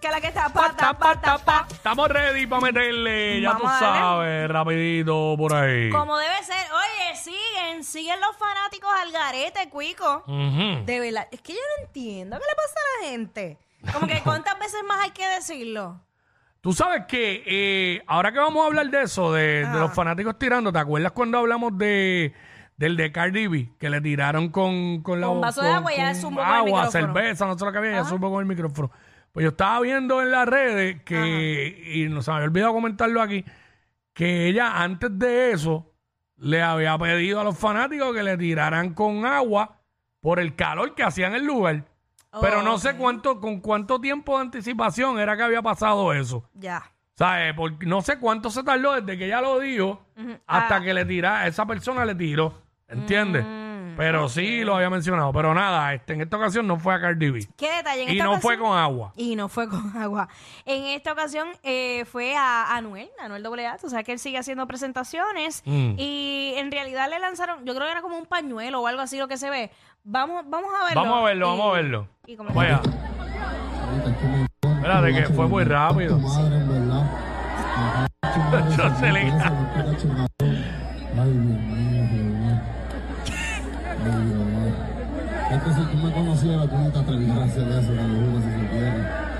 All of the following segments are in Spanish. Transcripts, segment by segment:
Que la que tapa, Pa, tapa, tapa, tapa. tapa. Estamos ready para meterle, ya Vamos tú a darle. sabes, rapidito por ahí. Como debe ser. Oye, siguen, siguen los fanáticos al garete, cuico. Ujú. De verdad, es que yo no entiendo. ¿Qué le pasa a la gente? Como que cuántas veces más hay que decirlo. Tú sabes que eh, ahora que vamos a hablar de eso, de, de los fanáticos tirando, ¿te acuerdas cuando hablamos de del de Cardi B? Que le tiraron con, con la Con vaso de agua ya con zumbó con el agua, micrófono. cerveza, no sé lo que había, ya supo con el micrófono. Pues yo estaba viendo en las redes que, y no se me había olvidado comentarlo aquí, que ella antes de eso le había pedido a los fanáticos que le tiraran con agua por el calor que hacía en el lugar. Pero no sé cuánto, con cuánto tiempo de anticipación era que había pasado eso. Ya. ¿Sabes? Porque no sé cuánto se tardó desde que ella lo dijo hasta Ah. que le tira, esa persona le tiró. ¿Entiendes? Pero sí lo había mencionado. Pero nada, este, en esta ocasión no fue a Cardi B. ¿Qué detalle? En Y esta no fue con agua. Y no fue con agua. En esta ocasión eh, fue a Anuel, Anuel AA. Tú sabes que él sigue haciendo presentaciones. Mm. Y en realidad le lanzaron, yo creo que era como un pañuelo o algo así lo que se ve. Vamos, vamos a verlo. Vamos a verlo, Y- vamos a verlo. y como- Vaya. Espérate que fue muy rápido. madre, en verdad. Yo se le- Ay, Dios mío, me conocieras, tú no te atreverías a hacer eso, te lo juro, si supieras.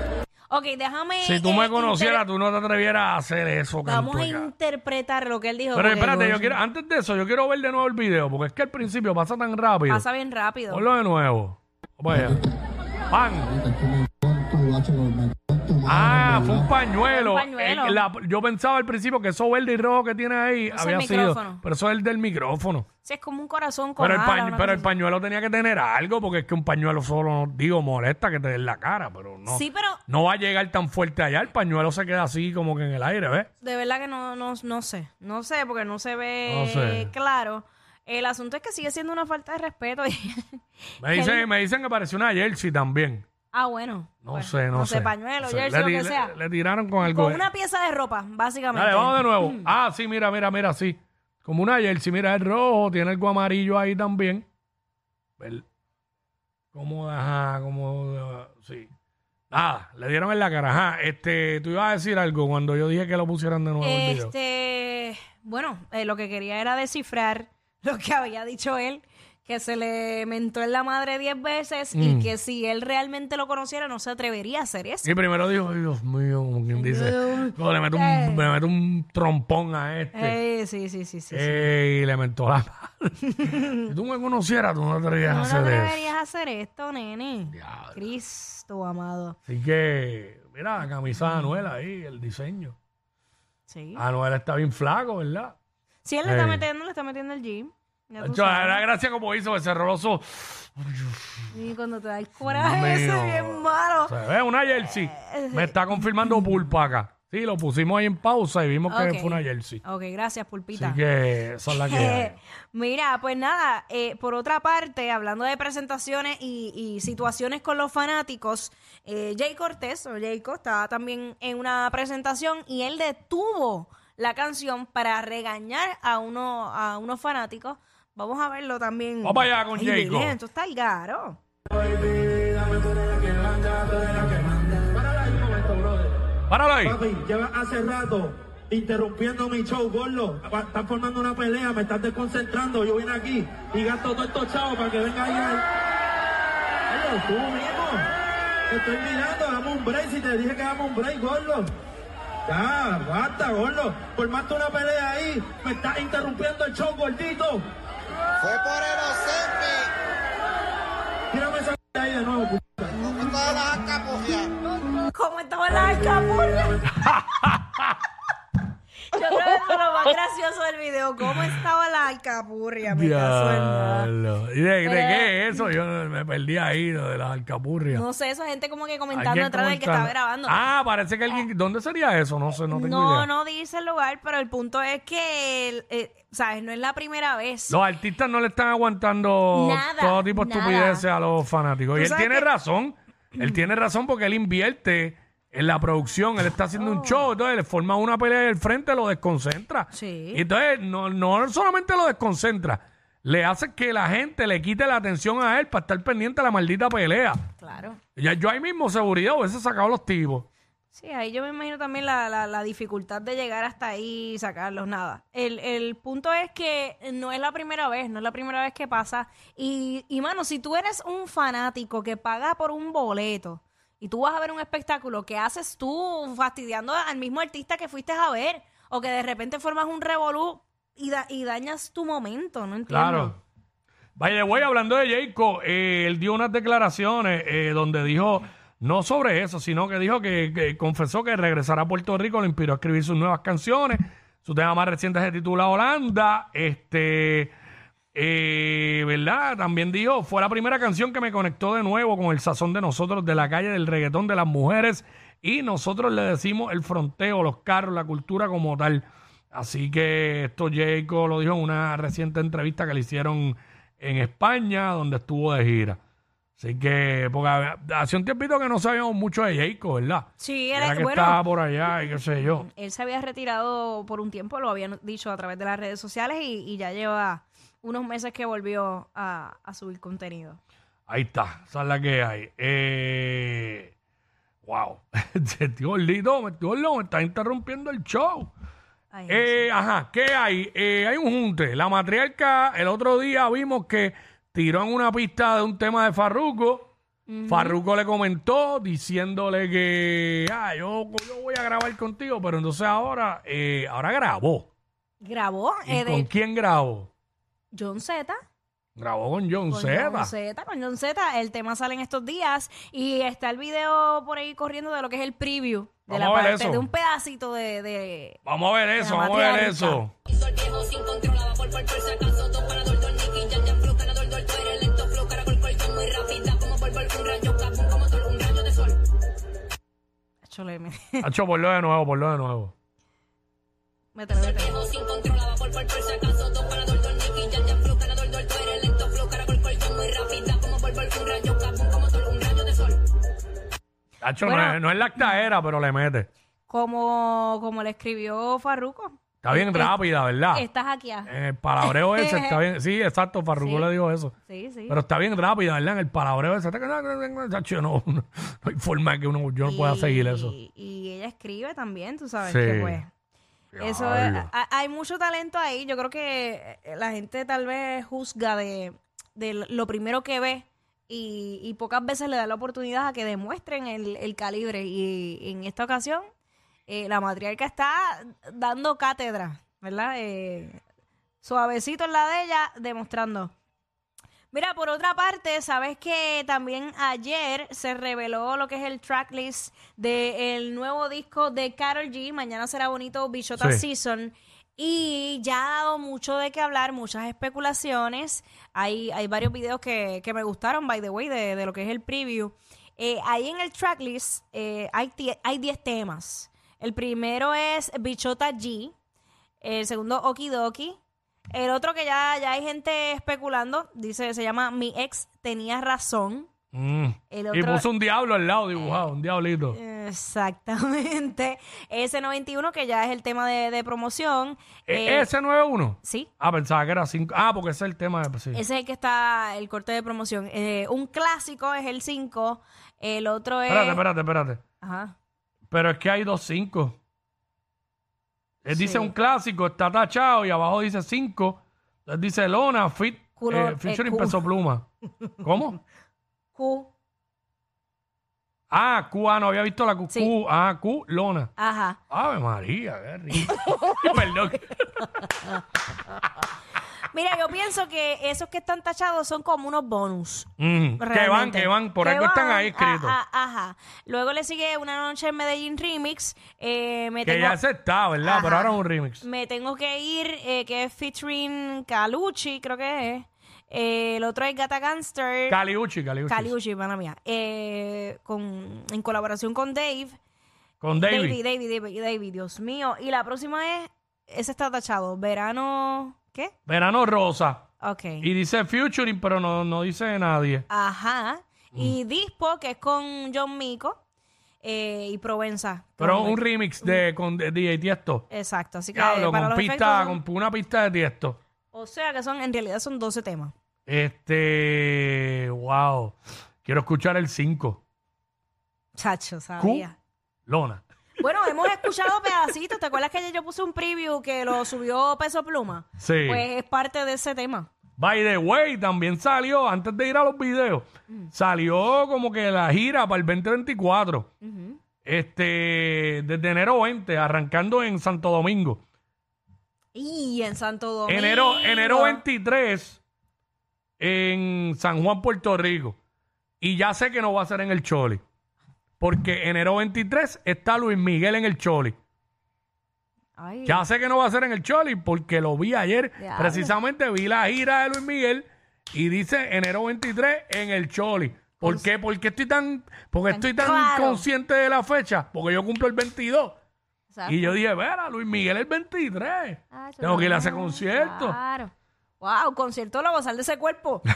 Ok, déjame. Si tú eh, me conocieras, inter- tú no te atrevieras a hacer eso, Vamos a cantueca. interpretar lo que él dijo. Pero porque espérate, yo quiero, antes de eso, yo quiero ver de nuevo el video, porque es que al principio pasa tan rápido. Pasa bien rápido. Ponlo de nuevo. Vaya. ¡Pan! Ahorita me Ah, fue un pañuelo. Un pañuelo. Eh, la- yo pensaba al principio que eso verde y rojo que tiene ahí es había el sido. micrófono. Pero eso es el del micrófono. Sí, es como un corazón con Pero, el, ala, pañ- una pero el cosa pañuelo tenía que tener algo, porque es que un pañuelo solo, digo, molesta que te den la cara, pero no. Sí, pero No va a llegar tan fuerte allá. El pañuelo se queda así como que en el aire, ¿ves? de verdad que no, no, no sé. No sé, porque no se ve No sé. claro. El asunto es que sigue siendo una falta de respeto. Me dicen, me dicen que pareció una jersey también. Ah, bueno. No Pues, sé, no, sé. pañuelo, No sé. jersey, le, lo que sea. le tiraron con algo. Con una pieza de ropa, básicamente. Dale, vamos de nuevo. Ah, sí, mira, mira, mira, sí. Como una jersey, mira, el rojo, tiene algo amarillo ahí también. Ver- Como, ajá, como, ah, sí. Nada, le dieron en la cara. Ajá, este, tú ibas a decir algo cuando yo dije que lo pusieran de nuevo en el video. Este, bueno, eh, lo que quería era descifrar lo que había dicho él, que se le mentó en la madre diez veces Mm. y que si él realmente lo conociera no se atrevería a hacer eso. Y primero dijo, "Ay, Dios mío, como quien dice, Dios. "No, le meto un, le meto un trompón a este. Eh, sí, sí, sí, sí. sí. Eh, y le mentó la madre. si tú me conocieras, tú no te atrevías a no, no hacer eso. deberías hacer esto, nene. Diablo. Cristo amado. Así que, mira, la camisa de Anuel ahí, el diseño. Sí. Anuel está bien flaco, ¿verdad? Si él le está Ey. metiendo, le está metiendo el gym. Ya tú Hecho, sabes. la gracia como hizo, los ojos. Y cuando te da el coraje ese Mío. bien malo. Se ve una jersey. Me está confirmando Pulpa acá. Sí, lo pusimos ahí en pausa y vimos que Ok. fue una jersey. Ok, gracias, Pulpita. Así que esa es la que hay. Mira, pues nada, eh, por otra parte, hablando de presentaciones y, y situaciones con los fanáticos, eh, Jay Cortés, o Jayco, estaba también en una presentación y él detuvo la canción para regañar a, uno, a unos fanáticos. Vamos a verlo también. Vamos allá con Ay, Jayco. Virgen, esto está el garo. Páralo ahí. Papi, llevas hace rato interrumpiendo mi show, gordo. Estás formando una pelea, me estás desconcentrando. Yo vine aquí y gasto todo estos chavos para que venga ahí. al- Oye, tú mismo. Te estoy mirando, dame un break. Si te dije que dame un break, gordo. Ya, basta, gordo. Formaste una pelea ahí. Me estás interrumpiendo el show, gordito. Fue por el Ozempic, Tírame esa ahí de nuevo, puta. como todas las acapullas. ¿Cómo estaban las escapulas? Yo creo que es lo más gracioso del video cómo estaba la alcapurria. Me caso en nada. ¿Y de, de qué es eso? Yo me perdí ahí, lo de las alcapurrias. No sé, esa gente como que comentando Alguien detrás del que comentando. estaba grabando. Ah, parece que alguien... ¿Dónde sería eso? No sé, no tengo no, idea. no dice el lugar, pero el punto es que, el- eh, ¿sabes? No es la primera vez. Los artistas no le están aguantando Nada, todo tipo de nada. estupideces a los fanáticos. Y él sabes tiene que- razón. Él tiene razón porque él invierte en la producción. Él está haciendo Oh. un show. Entonces le forma una pelea del frente, lo desconcentra. Sí. Y entonces no, no solamente lo desconcentra, le hace que la gente le quite la atención a él para estar pendiente de la maldita pelea. Claro. Ya, yo ahí mismo seguridad hubiese sacado los tipos. Sí, ahí yo me imagino también la, la- la dificultad de llegar hasta ahí y sacarlos. Nada. El, el punto es que no es la primera vez, no es la primera vez que pasa. Y, y mano, si tú eres un fanático que paga por un boleto y tú vas a ver un espectáculo, ¿qué haces tú fastidiando al mismo artista que fuiste a ver? O que de repente formas un revolú y, da- y dañas tu momento, no entiendo. Claro. Vaya, voy hablando de Jayco, eh, él dio unas declaraciones eh, donde dijo, no sobre eso, sino que dijo que, confesó que regresar a Puerto Rico le inspiró a escribir sus nuevas canciones. Su tema más reciente se titula Holanda. Este, eh, ¿verdad? También dijo, fue la primera canción que me conectó de nuevo con el sazón de nosotros, de la calle del reggaetón de las mujeres. Y nosotros le decimos el fronteo, los carros, la cultura como tal. Así que esto Jayco lo dijo en una reciente entrevista que le hicieron en España, donde estuvo de gira. Así que, porque hace un tiempito que no sabíamos mucho de Jayco, ¿verdad? Sí, Era es- que bueno, estaba por allá y qué sé yo. él se había retirado por un tiempo, lo habían dicho a través de las redes sociales y, y ya lleva unos meses que volvió a, a subir contenido. Ahí está, esa es la que hay. Eh, wow, este tío me, tío me está interrumpiendo el show. Ay, Eh, ajá, ¿qué hay? Eh, hay un junte. La matriarca, el otro día vimos que tiró en una pista de un tema de Farruko. Farruko le comentó diciéndole que ah, yo, yo voy a grabar contigo, pero entonces ahora, eh, ahora grabó. Grabó ¿Y eh, con de quién grabó? John Z. Grabó con John Con Z. John Z, con John Z. El tema sale en estos días y está el video por ahí corriendo de lo que es el preview. De Vamos la a ver parte, eso. de un pedacito de, de- Vamos a ver eso, vamos a ver eso. Hacho, ponlo de nuevo, ponlo de nuevo. mételo, mételo. Bueno. no, es, no es la actaera, pero le mete. Como, como le escribió Farruko. Está bien rápida, ¿verdad? Estás aquí. ah. En el palabreo ese está bien. Sí, exacto, Farruko Sí. le dijo eso. Sí, sí. Pero está bien rápida, ¿verdad? En el palabreo ese. Chacho, no, no, no hay forma que uno, yo no pueda seguir eso. Y ella escribe también, tú sabes Sí. que pues. Eso es- Diablo. ha- hay mucho talento ahí. Yo creo que eh, la gente tal vez juzga de, de lo primero que ve y, y pocas veces le da la oportunidad a que demuestren el, el calibre. Y en esta ocasión, eh, la matriarca está dando cátedra, ¿verdad? Eh, suavecito en la de ella, demostrando. Mira, por otra parte, sabes que también ayer se reveló lo que es el tracklist del nuevo disco de Karol G. Mañana será bonito Bichota Sí. Season. Y ya ha dado mucho de qué hablar, muchas especulaciones. Hay, hay varios videos que, que me gustaron, by the way, de, de lo que es el preview. Eh, ahí en el tracklist eh, hay tie- hay 10 temas. El primero es Bichota G. El segundo, Okidoki. El otro que ya, ya hay gente especulando, dice, se llama Mi ex tenía razón. Mm. El Y puso un diablo al lado dibujado, un diablito. Exactamente. S91, que ya es el tema de, de promoción. ¿E- Eh, ¿Ese no es uno? Sí, Ah, pensaba que era cinco. Ah, porque ese es el tema. de- sí. ese es el que está, el corte de promoción. Eh, un clásico es el 5, el otro es... Espérate, espérate, espérate. Ajá. Pero es que hay dos cinco. Él dice un clásico, está tachado y abajo dice cinco. Entonces dice Lona, fit, Culo- eh, featuring eh, cu- Peso Pluma. ¿Cómo? Q. Ah, Q, ah, no había visto la Q. Sí. Q, ah, Q, Lona. Ajá. Ave María, qué rico. Perdón. Mira, yo pienso que esos que están tachados son como unos bonus. Mm, que van, que van, por Que algo están van, ahí escritos. ajá. Luego le sigue Una Noche en Medellín Remix. Eh, me que tengo, ya se está, ¿verdad? Ajá. Pero ahora es un remix. Me tengo que ir, eh, que es featuring Calucci, creo que es. Eh, el otro es Gata Gangster. Caliuchi, Caliuchi. Caliucci, mala mía. Eh, con, en colaboración con Dave. Con David. David, David, David, David, Dios mío. Y la próxima es, ese está tachado, Verano, ¿qué? Verano Rosa. Ok. Y dice Futuring, pero no, no dice nadie. Ajá. Mm. Y Dispo, que es con John Mico eh, y Provenza. Pero un remix de con de DJ Tiesto. Exacto, así que para con los pista, efectos son- con una pista de Tiesto. O sea que son, en realidad son 12 temas. Este, wow. Quiero escuchar el 5. Chacho, sabía. Lona. Bueno, hemos escuchado pedacitos. ¿Te acuerdas que ayer yo puse un preview que lo subió Peso Pluma? Sí. Pues es parte de ese tema. By the way, también salió, antes de ir a los videos, Mm. salió como que la gira para el 2024. Este, desde enero 20, arrancando en Santo Domingo. Y en Santo Domingo. Enero, enero 23 en San Juan, Puerto Rico. Y ya sé que no va a ser en el Choli. Porque enero 23 está Luis Miguel en el Choli. Ay, Ya sé que no va a ser en el Choli porque lo vi ayer. Precisamente vi la gira de Luis Miguel y dice enero 23 en el Choli. ¿Por qué? Porque estoy tan, porque estoy tan claro. consciente de la fecha. Porque yo cumplo el 22. exacto. Y yo dije, vera, Luis Miguel el 23. Ah, Tengo que ir a ese concierto. Claro. Wow, concierto lo gozar de ese cuerpo.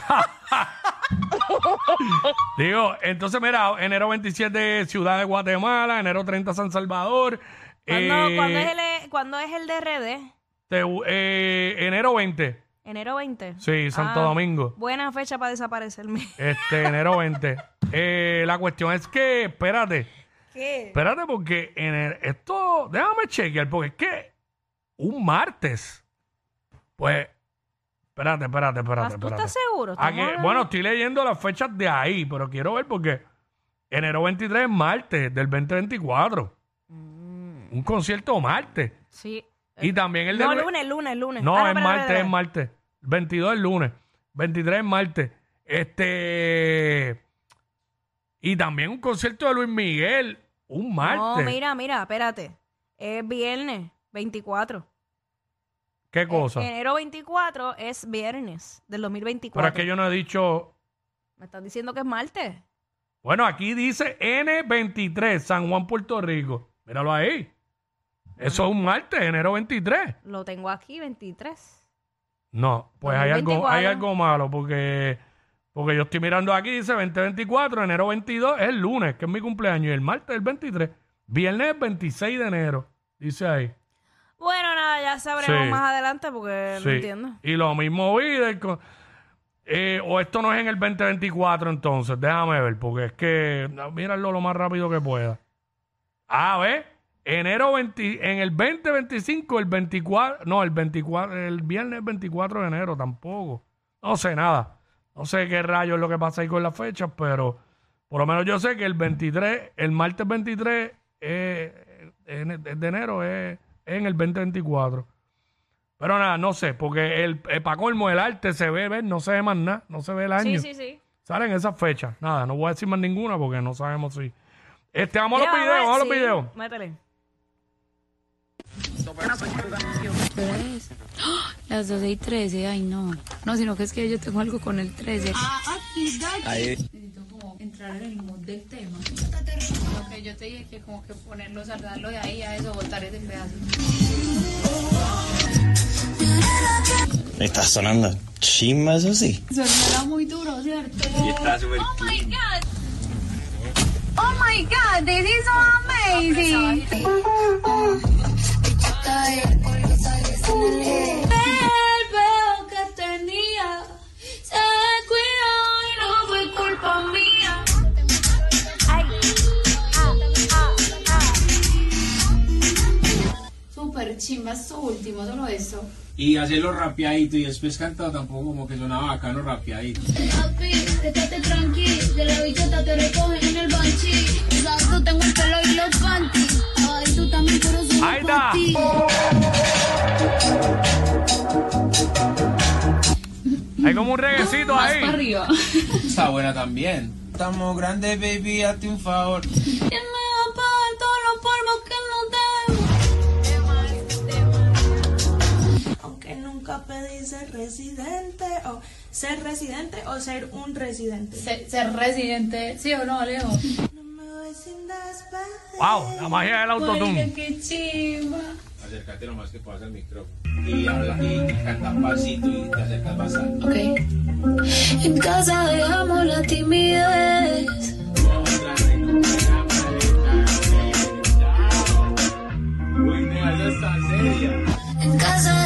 Digo, entonces mira, enero 27 Ciudad de Guatemala, enero 30 San Salvador. ¿Cuándo, eh, cuándo es el, cuándo es el DRD? te- eh, enero 20. Enero 20. Sí, Santo Ah, Domingo. Buena fecha para desaparecerme. Este, enero 20. Eh, la cuestión es que, espérate, ¿Qué? espérate porque en el- esto, déjame chequear, porque es que un martes, pues, espérate, espérate, espérate, ¿Tú espérate. estás seguro? Aquí- hablando- bueno, estoy leyendo las fechas de ahí, pero quiero ver porque enero 23 es martes del 2024. Un concierto martes. Sí. Y también el de No, lunes, lunes, lunes. No, Ah, es espera, martes, espera, es martes. 22 es lunes. 23 es martes. Este. Y también un concierto de Luis Miguel. Un martes. No, mira, mira, espérate. Es viernes 24. ¿Qué cosa? Enero 24 es viernes del 2024. Pero es que yo no he dicho. Me estás diciendo que es martes. Bueno, aquí dice N23, San Juan, Puerto Rico. Míralo ahí. Eso es un martes, enero 23. Lo tengo aquí, 23. No, pues hay algo, 2024. hay algo malo porque, porque yo estoy mirando aquí, dice 2024, enero 22 es el lunes, que es mi cumpleaños, y el martes es el 23. Viernes 26 de enero, dice ahí. Ya sabremos Sí. más adelante porque Sí. no entiendo. Y lo mismo vi del co- eh, o esto no es en el 2024 entonces, déjame ver, porque es que, no, míralo lo más rápido que pueda. A ver, enero 20, en el 2025, el 24, no, el 24, el viernes 24 de enero tampoco. No sé nada. No sé qué rayos es lo que pasa ahí con las fechas, pero por lo menos yo sé que el 23, el martes 23 eh, en- de enero es en el 2024. Pero nada, no sé, porque el, el pa' colmo el arte se ve, ¿ves? no se ve más nada, no se ve el año. Sí, sí, sí. Salen esas fechas. Nada, no voy a decir más ninguna porque no sabemos si. Este, vamos a los videos, vamos a los videos. Métele. Tres. ¡Ah! Las 12 y 13, ay no. No, sino que es que yo tengo algo con el 13. Necesito como entrar en el mood del tema. Que yo te dije que como que ponerlo, saldarlo de ahí a eso, botar ese pedazo. Está sonando chimba, eso sí. Sonará muy duro, ¿cierto? Oh my god. Oh my god, this is so amazing. Super chimba esto último, solo eso. Y hacerlo rapeadito y después cantado tampoco como que sonaba bacano rapeadito. Papi, estate tranqui, de la bichota te recogen en el banchi. Tú tengo el pelo y los panties. Ay, tú también por eso Ahí está. Hay como un reguecito Más ahí. para arriba. Está buena también. Estamos grandes, baby, hazte un favor. Nunca pedí ser residente o ser residente o ser un residente. Ser, ser residente, ¿sí o no, Alejo? No me voy sin despedir. Wow, la magia del autotune. qué chimba. Acércate lo más que puedas al micrófono. Y habla y canta pasito y te acercas bastante. Ok. En casa dejamos la timidez. En casa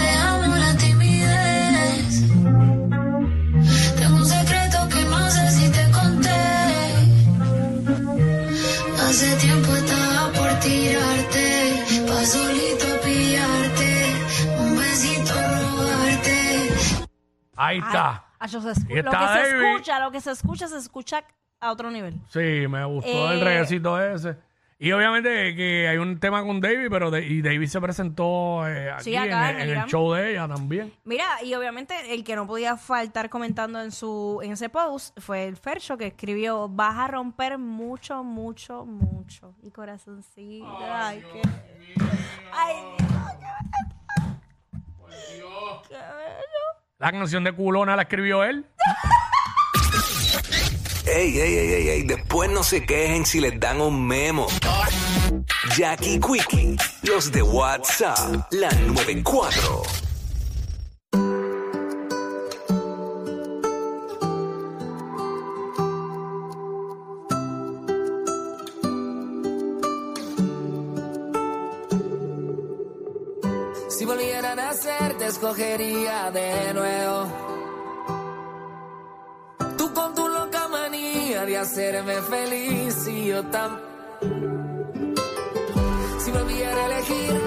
Ahí está. Ay, yo se escu- lo está que se David. escucha, lo que se escucha, se escucha a otro nivel. Sí, me gustó el Eh, reguecito ese. Y obviamente que hay un tema con David, pero de- y David se presentó eh, aquí Sí, acá en, en el, en show de ella también. Mira, y obviamente el que no podía faltar comentando en su en ese post fue el Fercho que escribió, vas a romper mucho, mucho, mucho. Y corazoncito. Ay, qué... Ay, Dios, qué bello. La canción de Culona la escribió él. Ey, ey, ey, ey, ey, después no se quejen si les dan un memo. Jackie Quickie, los de WhatsApp, la 94. Si volviera a nacer, te escogería de nuevo. Tú con tu loca manía de hacerme feliz y yo tan. Si volviera a elegir,